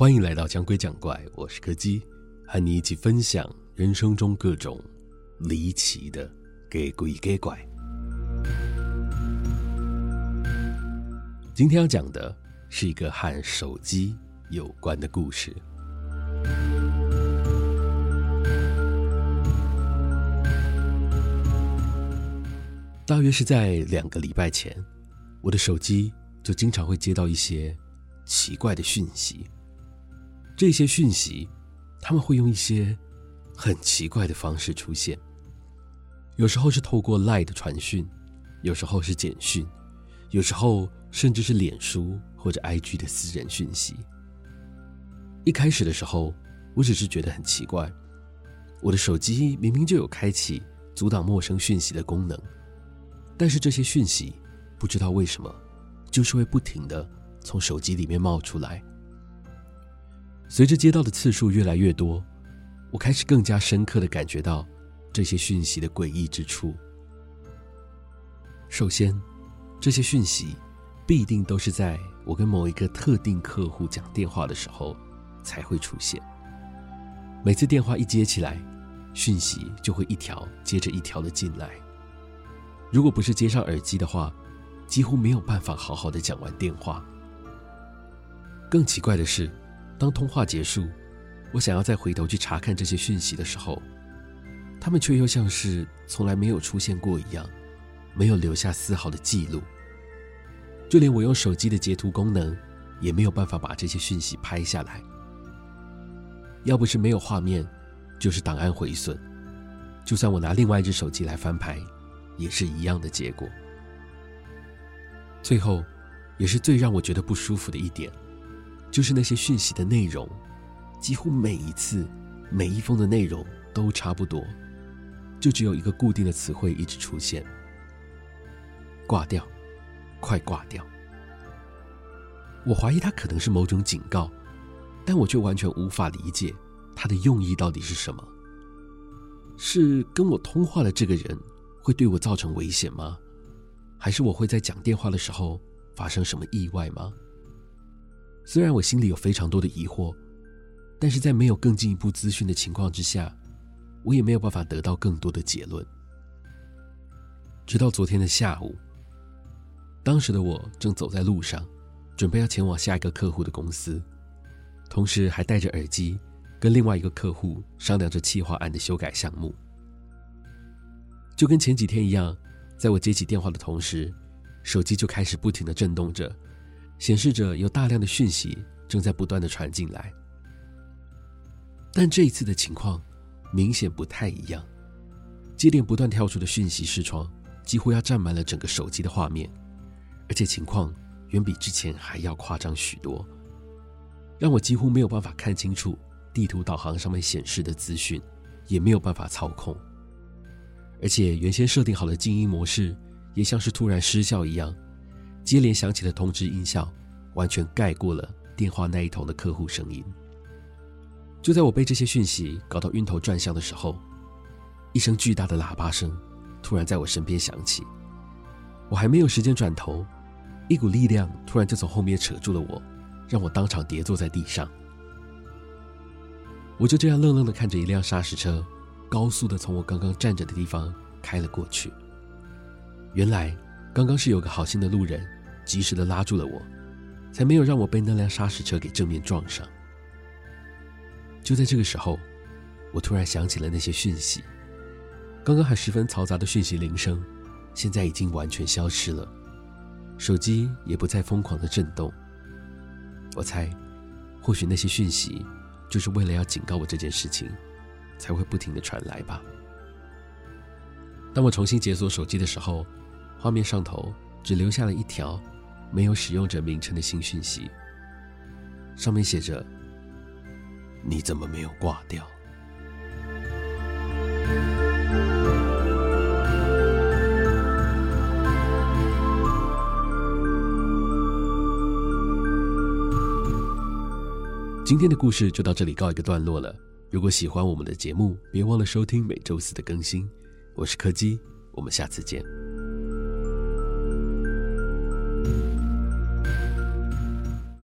欢迎来到讲鬼讲怪，我是柯基，和你一起分享人生中各种离奇的给鬼给怪。今天要讲的是一个和手机有关的故事。大约是在两个礼拜前，我的手机就经常会接到一些奇怪的讯息。这些讯息，他们会用一些很奇怪的方式出现。有时候是透过 LINE 的传讯，有时候是简讯，有时候甚至是脸书或者 IG 的私人讯息。一开始的时候，我只是觉得很奇怪，我的手机明明就有开启阻挡陌生讯息的功能，但是这些讯息不知道为什么，就是会不停的从手机里面冒出来。随着接到的次数越来越多，我开始更加深刻地感觉到这些讯息的诡异之处。首先，这些讯息必定都是在我跟某一个特定客户讲电话的时候才会出现。每次电话一接起来，讯息就会一条接着一条的进来。如果不是接上耳机的话，几乎没有办法好好的讲完电话。更奇怪的是，当通话结束，我想要再回头去查看这些讯息的时候，他们却又像是从来没有出现过一样，没有留下丝毫的记录。就连我用手机的截图功能，也没有办法把这些讯息拍下来。要不是没有画面，就是档案毁损。就算我拿另外一只手机来翻拍，也是一样的结果。最后，也是最让我觉得不舒服的一点。就是那些讯息的内容，几乎每一次、每一封的内容都差不多，就只有一个固定的词汇一直出现：挂掉，快挂掉。我怀疑它可能是某种警告，但我却完全无法理解它的用意到底是什么。是跟我通话的这个人会对我造成危险吗？还是我会在讲电话的时候发生什么意外吗？虽然我心里有非常多的疑惑，但是在没有更进一步资讯的情况之下，我也没有办法得到更多的结论。直到昨天的下午，当时的我正走在路上，准备要前往下一个客户的公司，同时还戴着耳机跟另外一个客户商量着企划案的修改项目。就跟前几天一样，在我接起电话的同时，手机就开始不停的震动着。显示着有大量的讯息正在不断的传进来，但这一次的情况明显不太一样。接连不断跳出的讯息视窗几乎要占满了整个手机的画面，而且情况远比之前还要夸张许多，让我几乎没有办法看清楚地图导航上面显示的资讯，也没有办法操控。而且原先设定好的静音模式也像是突然失效一样。接连响起的通知音效，完全盖过了电话那一头的客户声音。就在我被这些讯息搞到晕头转向的时候，一声巨大的喇叭声突然在我身边响起。我还没有时间转头，一股力量突然就从后面扯住了我，让我当场跌坐在地上。我就这样愣愣的看着一辆砂石车，高速的从我刚刚站着的地方开了过去。原来，刚刚是有个好心的路人。及时的拉住了我，才没有让我被那辆砂石车给正面撞上。就在这个时候，我突然想起了那些讯息，刚刚还十分嘈杂的讯息铃声，现在已经完全消失了，手机也不再疯狂的震动。我猜，或许那些讯息就是为了要警告我这件事情，才会不停的传来吧。当我重新解锁手机的时候，画面上头只留下了一条。没有使用者名称的新讯息，上面写着：“你怎么没有挂掉？”今天的故事就到这里告一个段落了。如果喜欢我们的节目，别忘了收听每周四的更新。我是柯基，我们下次见。